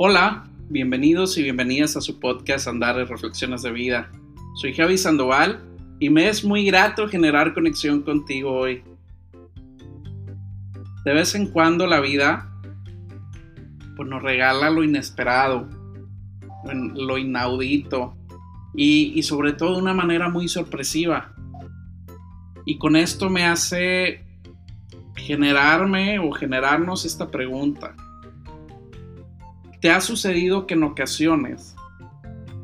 Hola, bienvenidos y bienvenidas a su podcast Andares Reflexiones de Vida. Soy Javi Sandoval y me es muy grato generar conexión contigo hoy. De vez en cuando la vida pues, nos regala lo inesperado, lo inaudito y, y sobre todo de una manera muy sorpresiva. Y con esto me hace generarme o generarnos esta pregunta. ¿Te ha sucedido que en ocasiones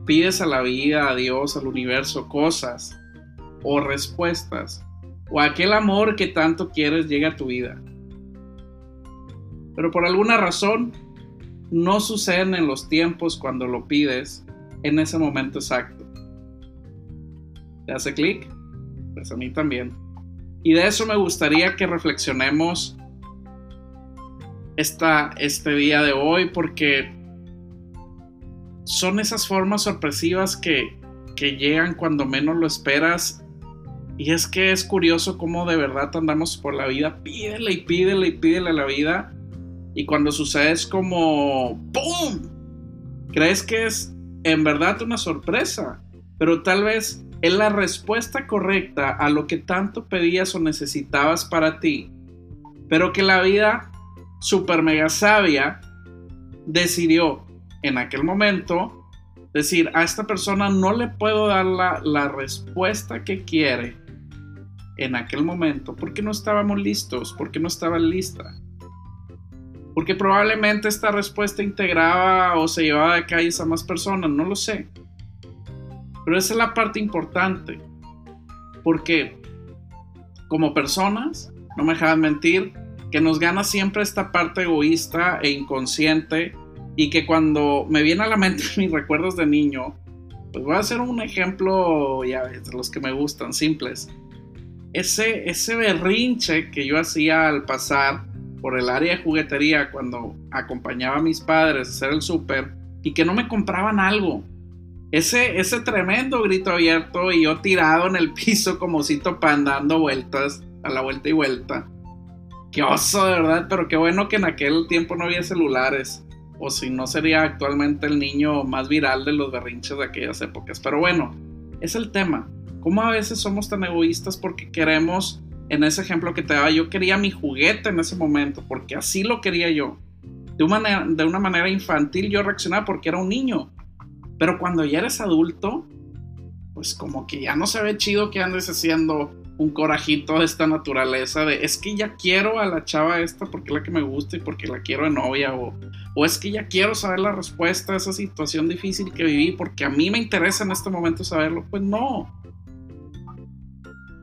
pides a la vida, a Dios, al universo cosas o respuestas o aquel amor que tanto quieres llega a tu vida? Pero por alguna razón no suceden en los tiempos cuando lo pides en ese momento exacto. ¿Te hace clic? Pues a mí también. Y de eso me gustaría que reflexionemos esta, este día de hoy porque son esas formas sorpresivas que, que llegan cuando menos lo esperas. Y es que es curioso cómo de verdad andamos por la vida, pídele y pídele y pídele a la vida. Y cuando sucede es como ¡pum! Crees que es en verdad una sorpresa, pero tal vez es la respuesta correcta a lo que tanto pedías o necesitabas para ti, pero que la vida super mega sabia decidió en aquel momento decir a esta persona no le puedo dar la, respuesta que quiere en aquel momento porque no estábamos listos, porque no estaba lista. Porque probablemente esta respuesta integraba o se llevaba de calles a más personas, no lo sé. Pero esa es la parte importante. Porque como personas, no me dejan mentir, que nos gana siempre esta parte egoísta e inconsciente y que cuando me viene a la mente mis recuerdos de niño, pues voy a hacer un ejemplo, ya de los que me gustan, simples. Ese, ese berrinche que yo hacía al pasar por el área de juguetería cuando acompañaba a mis padres a hacer el súper y que no me compraban algo. Ese, ese tremendo grito abierto y yo tirado en el piso como si pan dando vueltas a la vuelta y vuelta qué oso, de verdad, pero qué bueno que en aquel tiempo no había celulares. O si no sería actualmente el niño más viral de los berrinches de aquellas épocas. Pero bueno, es el tema. ¿Cómo a veces somos tan egoístas porque queremos, en ese ejemplo que te daba, yo quería mi juguete en ese momento, porque así lo quería yo. De una manera, de una manera infantil yo reaccionaba porque era un niño. Pero cuando ya eres adulto, pues como que ya no se ve chido que andes haciendo un corajito de esta naturaleza de es que ya quiero a la chava esta porque es la que me gusta y porque la quiero de novia o, o es que ya quiero saber la respuesta a esa situación difícil que viví porque a mí me interesa en este momento saberlo, pues no.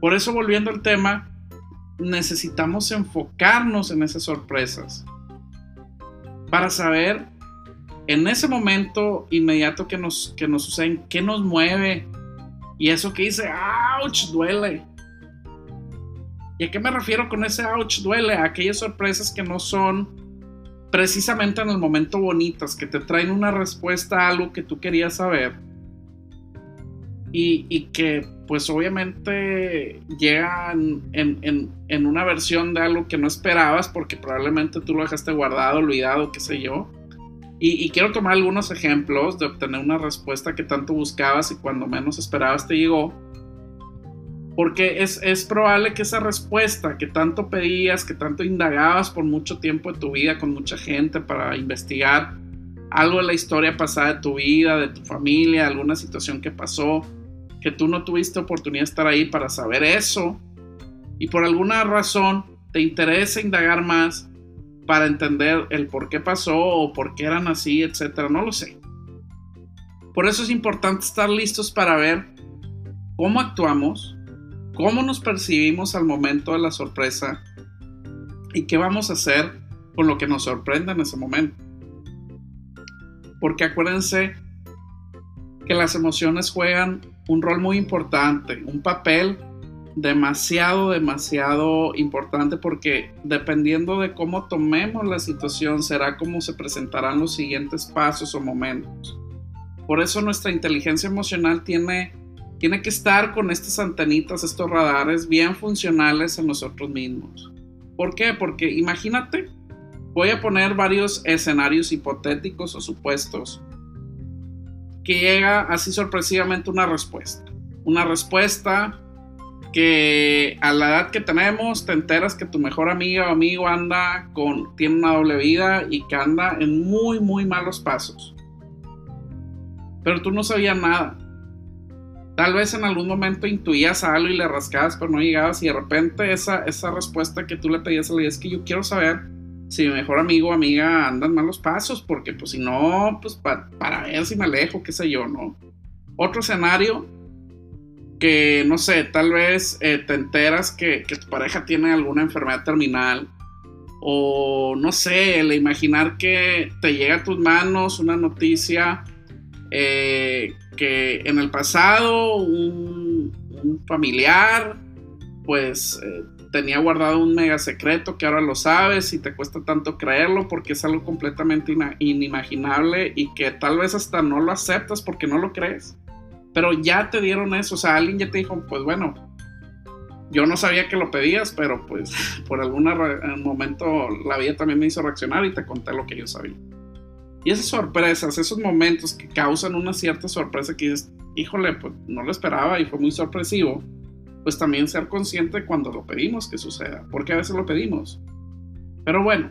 Por eso volviendo al tema, necesitamos enfocarnos en esas sorpresas para saber en ese momento inmediato que nos, que nos sucede, qué nos mueve y eso que dice, ouch, duele ¿Y a qué me refiero con ese ouch duele? A aquellas sorpresas que no son precisamente en el momento bonitas, que te traen una respuesta a algo que tú querías saber. Y, que pues obviamente llegan en, una versión de algo que no esperabas porque probablemente tú lo dejaste guardado, olvidado, qué sé yo. Y, y, quiero tomar algunos ejemplos de obtener una respuesta que tanto buscabas y cuando menos esperabas te llegó. Porque es, probable que esa respuesta que tanto pedías, que tanto indagabas por mucho tiempo de tu vida con mucha gente para investigar algo de la historia pasada de tu vida, de tu familia, alguna situación que pasó, que tú no tuviste oportunidad de estar ahí para saber eso y por alguna razón te interesa indagar más para entender el por qué pasó o por qué eran así, etcétera, no lo sé. Por eso es importante estar listos para ver cómo actuamos, cómo nos percibimos al momento de la sorpresa y qué vamos a hacer con lo que nos sorprenda en ese momento. Porque acuérdense que las emociones juegan un rol muy importante, un papel demasiado, demasiado importante porque dependiendo de cómo tomemos la situación será cómo se presentarán los siguientes pasos o momentos. Por eso nuestra inteligencia emocional tiene tiene que estar con estas antenitas, estos radares bien funcionales en nosotros mismos. ¿Por qué? Porque imagínate voy a poner varios escenarios hipotéticos o supuestos que llega así sorpresivamente una respuesta. Una respuesta que a la edad que tenemos te enteras que tu mejor amiga o amigo anda con tiene una doble vida y que anda en muy muy malos pasos. Pero tú no sabías nada. Tal vez en algún momento intuías algo y le rascabas, pero no llegabas y de repente esa, esa respuesta que tú le pedías a la es que yo quiero saber si mi mejor amigo o amiga anda en malos pasos, porque pues si no, pues para ver si me alejo, qué sé yo, ¿no? Otro escenario que, no sé, tal vez eh, te enteras que, tu pareja tiene alguna enfermedad terminal o no sé, el imaginar que te llega a tus manos una noticia eh, que en el pasado un, familiar pues eh, tenía guardado un mega secreto que ahora lo sabes y te cuesta tanto creerlo porque es algo completamente inimaginable y que tal vez hasta no lo aceptas porque no lo crees. Pero ya te dieron eso, o sea, alguien ya te dijo, pues bueno, yo no sabía que lo pedías, pero pues por algún momento la vida también me hizo reaccionar y te conté lo que yo sabía. Y esas sorpresas, esos momentos que causan una cierta sorpresa que dices, híjole, pues no lo esperaba y fue muy sorpresivo, pues también ser consciente cuando lo pedimos que suceda, porque a veces lo pedimos. Pero bueno,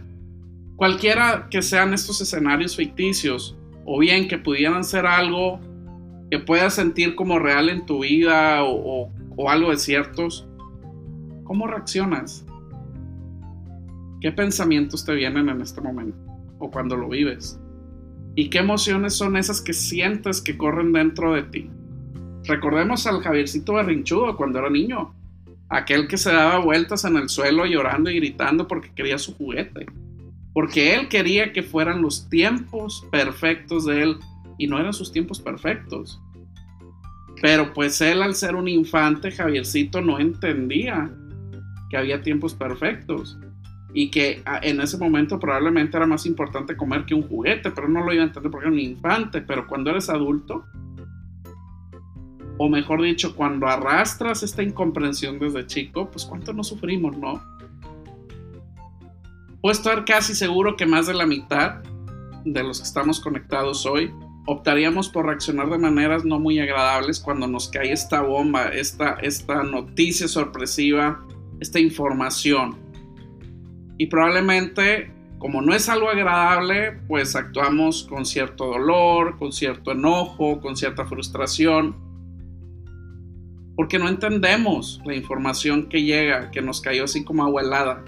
cualquiera que sean estos escenarios ficticios, o bien que pudieran ser algo que puedas sentir como real en tu vida o, algo de ciertos, ¿cómo reaccionas? ¿Qué pensamientos te vienen en este momento o cuando lo vives? ¿Y qué emociones son esas que sientes que corren dentro de ti? Recordemos al Javiercito berrinchudo cuando era niño, aquel que se daba vueltas en el suelo llorando y gritando porque quería su juguete, porque él quería que fueran los tiempos perfectos de él y no eran sus tiempos perfectos. Pero pues él al ser un infante, Javiercito no entendía que había tiempos perfectos y que ah, en ese momento probablemente era más importante comer que un juguete, pero no lo iba a entender porque era un infante, pero cuando eres adulto, o mejor dicho, cuando arrastras esta incomprensión desde chico, pues cuánto no sufrimos, ¿no? Puedo estar casi seguro que más de la mitad de los que estamos conectados hoy optaríamos por reaccionar de maneras no muy agradables cuando nos cae esta bomba, esta, esta noticia sorpresiva, esta información. Y probablemente, como no es algo agradable, pues actuamos con cierto dolor, con cierto enojo, con cierta frustración, porque no entendemos la información que llega, que nos cayó así como abuelada.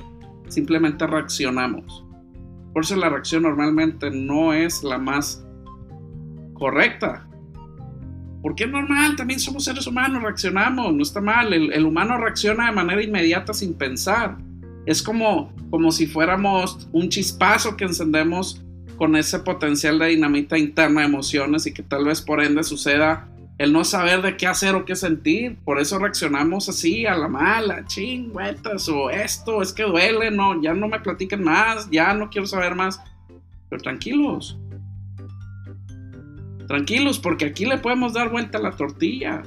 Simplemente reaccionamos. Por eso la reacción normalmente no es la más correcta. Porque es normal, también somos seres humanos, reaccionamos, no está mal. El, humano reacciona de manera inmediata sin pensar. Es como, como si fuéramos un chispazo que encendemos con ese potencial de dinamita interna de emociones y que tal vez por ende suceda el no saber de qué hacer o qué sentir. Por eso reaccionamos así, a la mala, chingüetas, o esto, es que duele, no, ya no me platiquen más, ya no quiero saber más. Pero tranquilos, Tranquilos, porque aquí le podemos dar vuelta a la tortilla.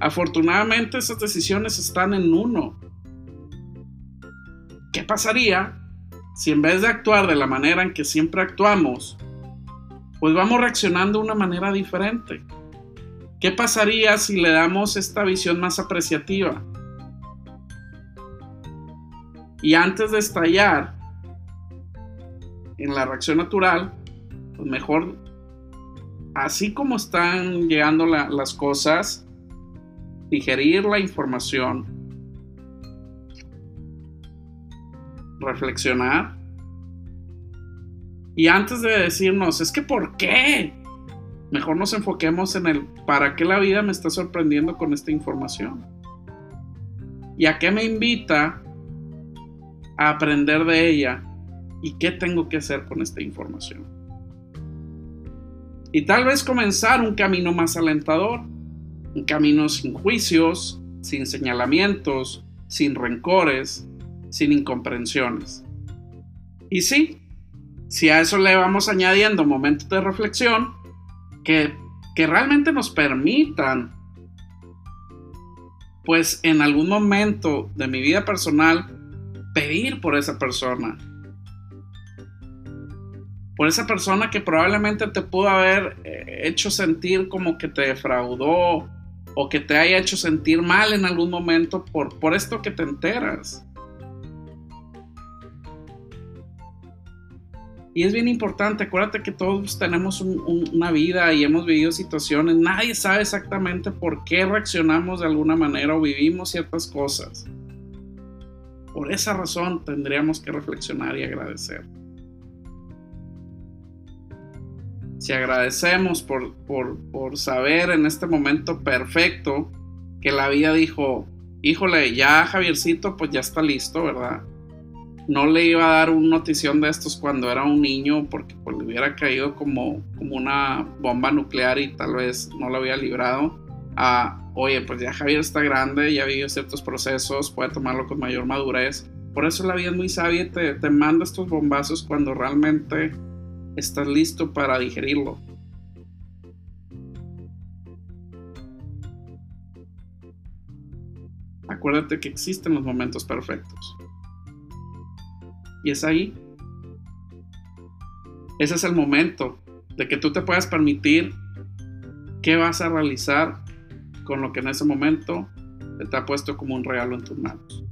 Afortunadamente esas decisiones están en uno. ¿Qué pasaría si en vez de actuar de la manera en que siempre actuamos, pues vamos reaccionando de una manera diferente? ¿Qué pasaría si le damos esta visión más apreciativa? Y antes de estallar en la reacción natural, pues mejor así como están llegando las cosas, digerir la información, reflexionar. Y antes de decirnos, es que ¿por qué? Mejor nos enfoquemos en el para qué la vida me está sorprendiendo con esta información. ¿Y a qué me invita a aprender de ella? ¿Y qué tengo que hacer con esta información? y tal vez comenzar un camino más alentador, un camino sin juicios, sin señalamientos, sin rencores, sin incomprensiones. Y sí, si a eso le vamos añadiendo momentos de reflexión que, que realmente nos permitan, pues en algún momento de mi vida personal, pedir por esa persona, por esa persona que probablemente te pudo haber eh, hecho sentir como que te defraudó o que te haya hecho sentir mal en algún momento por, por esto que te enteras. Y es bien importante, acuérdate que todos tenemos una vida y hemos vivido situaciones, nadie sabe exactamente por qué reaccionamos de alguna manera o vivimos ciertas cosas. Por esa razón tendríamos que reflexionar y agradecer. Si agradecemos por, por, por saber en este momento perfecto que la vida dijo, híjole, ya Javiercito pues ya está listo, ¿verdad? No le iba a dar una notición de estos cuando era un niño porque pues, le hubiera caído como, como una bomba nuclear y tal vez no lo había librado a, oye, pues ya Javier está grande, ya ha vivido ciertos procesos, puede tomarlo con mayor madurez. Por eso la vida es muy sabia y te, te manda estos bombazos cuando realmente estás listo para digerirlo. Acuérdate que existen los momentos perfectos. Y es ahí. Ese es el momento de que tú te puedas permitir qué vas a realizar con lo que en ese momento te ha puesto como un regalo en tus manos.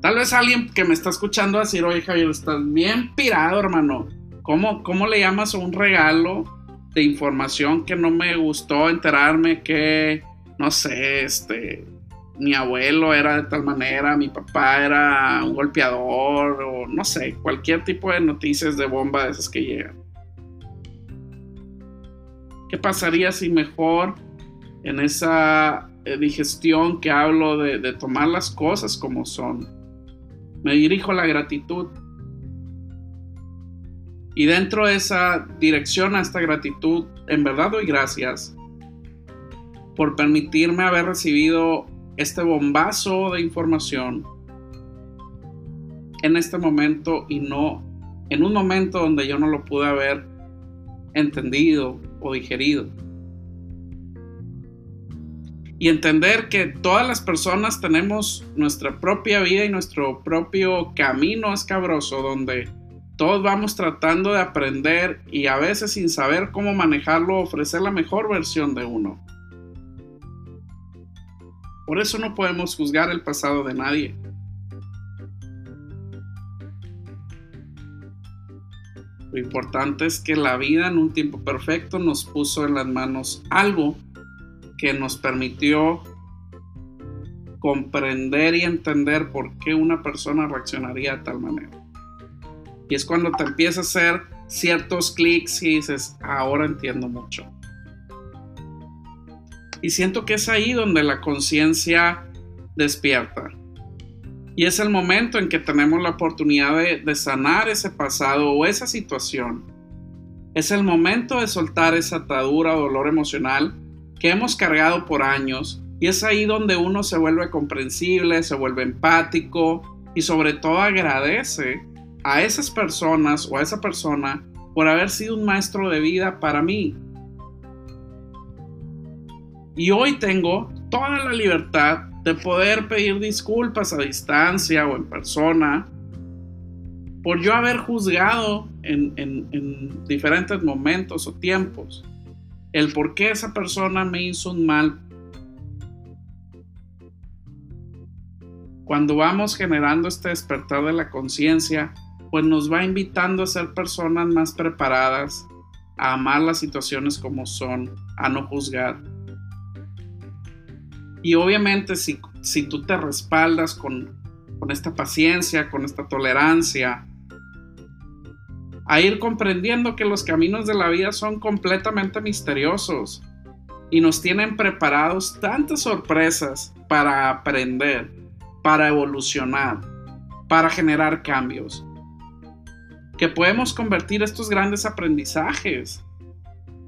Tal vez alguien que me está escuchando va a decir, oye Javier, estás bien pirado, hermano. ¿Cómo, ¿Cómo le llamas a un regalo de información que no me gustó enterarme que, no sé, este, mi abuelo era de tal manera, mi papá era un golpeador o no sé, cualquier tipo de noticias de bomba de esas que llegan. ¿Qué pasaría si mejor en esa eh, digestión que hablo de, tomar las cosas como son, me dirijo a la gratitud? Y dentro de esa dirección a esta gratitud, en verdad doy gracias por permitirme haber recibido este bombazo de información en este momento y no en un momento donde yo no lo pude haber entendido o digerido. Y entender que todas las personas tenemos nuestra propia vida y nuestro propio camino escabroso donde todos vamos tratando de aprender y a veces sin saber cómo manejarlo ofrecer la mejor versión de uno. Por eso no podemos juzgar el pasado de nadie. Lo importante es que la vida en un tiempo perfecto nos puso en las manos algo que nos permitió comprender y entender por qué una persona reaccionaría de tal manera. Y es cuando te empieza a hacer ciertos clics y dices, ahora entiendo mucho. Y siento que es ahí donde la conciencia despierta. Y es el momento en que tenemos la oportunidad de, sanar ese pasado o esa situación. Es el momento de soltar esa atadura o dolor emocional que hemos cargado por años. Y es ahí donde uno se vuelve comprensible, se vuelve empático y sobre todo agradece a esas personas o a esa persona por haber sido un maestro de vida para mí, y hoy tengo toda la libertad de poder pedir disculpas a distancia o en persona por yo haber juzgado en, en, diferentes momentos o tiempos el por qué esa persona me hizo un mal. Cuando vamos generando este despertar de la conciencia, pues nos va invitando a ser personas más preparadas, a amar las situaciones como son, a no juzgar y obviamente si, si tú te respaldas con, con esta paciencia, con esta tolerancia, a ir comprendiendo que los caminos de la vida son completamente misteriosos y nos tienen preparados tantas sorpresas para aprender, para evolucionar, para generar cambios, que podemos convertir estos grandes aprendizajes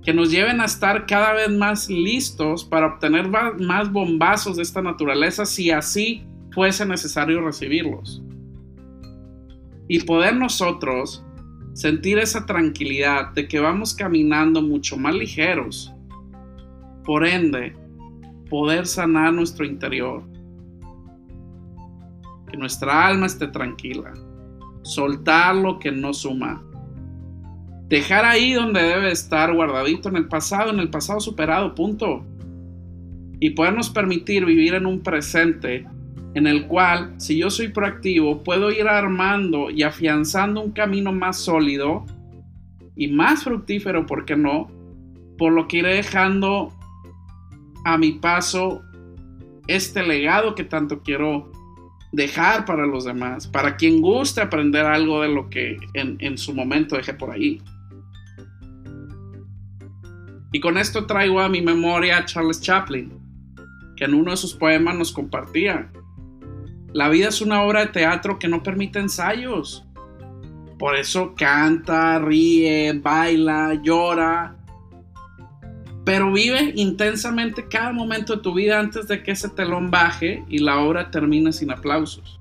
que nos lleven a estar cada vez más listos para obtener más bombazos de esta naturaleza si así fuese necesario recibirlos. Y poder nosotros sentir esa tranquilidad de que vamos caminando mucho más ligeros. Por ende, poder sanar nuestro interior. Que nuestra alma esté tranquila. Soltar lo que no suma Dejar ahí donde debe estar guardadito en el pasado, en el pasado superado, punto. Y podernos permitir vivir en un presente en el cual, si yo soy proactivo, puedo ir armando y afianzando un camino más sólido y más fructífero, ¿por qué no? Por lo que iré dejando a mi paso este legado que tanto quiero dejar para los demás, para quien guste aprender algo de lo que en, en su momento dejé por ahí. Y con esto traigo a mi memoria a Charles Chaplin, que en uno de sus poemas nos compartía. La vida es una obra de teatro que no permite ensayos. Por eso canta, ríe, baila, llora. Pero vive intensamente cada momento de tu vida antes de que ese telón baje y la obra termine sin aplausos.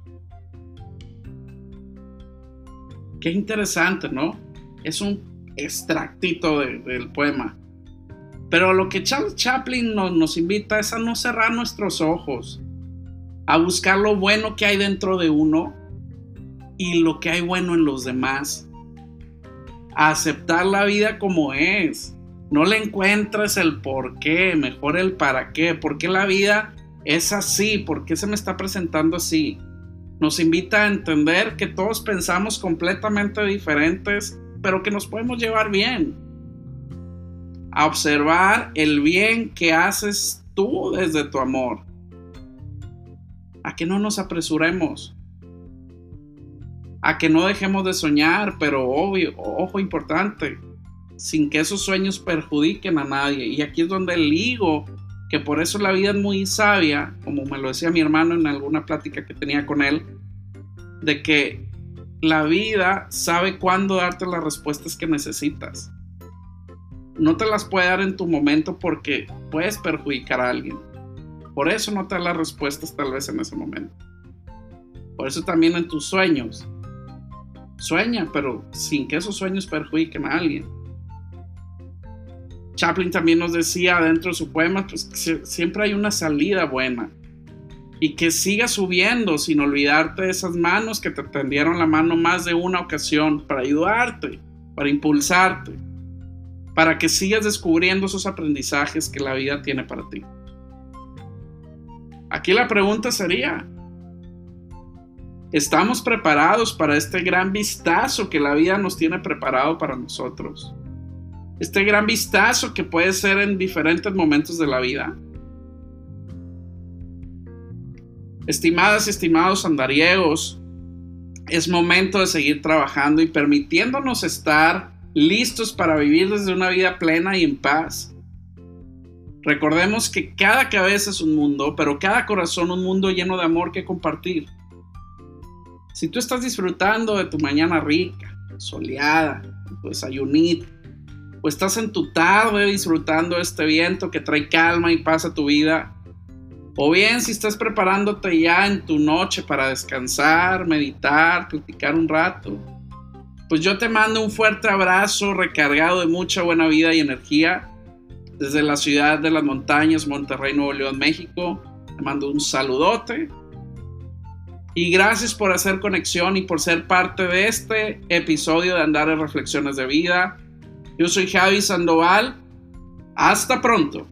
Qué interesante, ¿no? Es un extractito del poema. Pero lo que Charles Chaplin nos invita es a no cerrar nuestros ojos, a buscar lo bueno que hay dentro de uno y lo que hay bueno en los demás. A aceptar la vida como es. No le encuentres el por qué, mejor el para qué. ¿Por qué la vida es así? ¿Por qué se me está presentando así? Nos invita a entender que todos pensamos completamente diferentes, pero que nos podemos llevar bien. A observar el bien que haces tú desde tu amor a que no nos apresuremos, a que no dejemos de soñar, pero obvio, ojo importante, sin que esos sueños perjudiquen a nadie. Y aquí es donde digo que por eso la vida es muy sabia, como me lo decía mi hermano en alguna plática que tenía con él, de que la vida sabe cuándo darte las respuestas que necesitas. No te las puede dar en tu momento porque puedes perjudicar a alguien. Por eso no te da las respuestas tal vez en ese momento. Por eso también en tus sueños. Sueña, pero sin que esos sueños perjudiquen a alguien. Chaplin también nos decía dentro de su poema pues, que siempre hay una salida buena. Y que sigas subiendo sin olvidarte de esas manos que te tendieron la mano más de una ocasión para ayudarte, para impulsarte, para que sigas descubriendo esos aprendizajes que la vida tiene para ti. Aquí la pregunta sería, ¿estamos preparados para este gran vistazo que la vida nos tiene preparado para nosotros? Este gran vistazo que puede ser en diferentes momentos de la vida. Estimadas y estimados andariegos, es momento de seguir trabajando y permitiéndonos estar listos para vivir desde una vida plena y en paz Recordemos que cada cabeza es un mundo, pero cada corazón un mundo lleno de amor que compartir. Si tú estás disfrutando de tu mañana rica, soleada, tu desayunito, o estás en tu tarde disfrutando de este viento que trae calma y pasa tu vida, o bien si estás preparándote ya en tu noche para descansar, meditar, platicar un rato, pues yo te mando un fuerte abrazo recargado de mucha buena vida y energía desde la ciudad de las montañas, Monterrey, Nuevo León, México. Te mando un saludote. Y gracias por hacer conexión y por ser parte de este episodio de Andar en Reflexiones de Vida. Yo soy Javi Sandoval. Hasta pronto.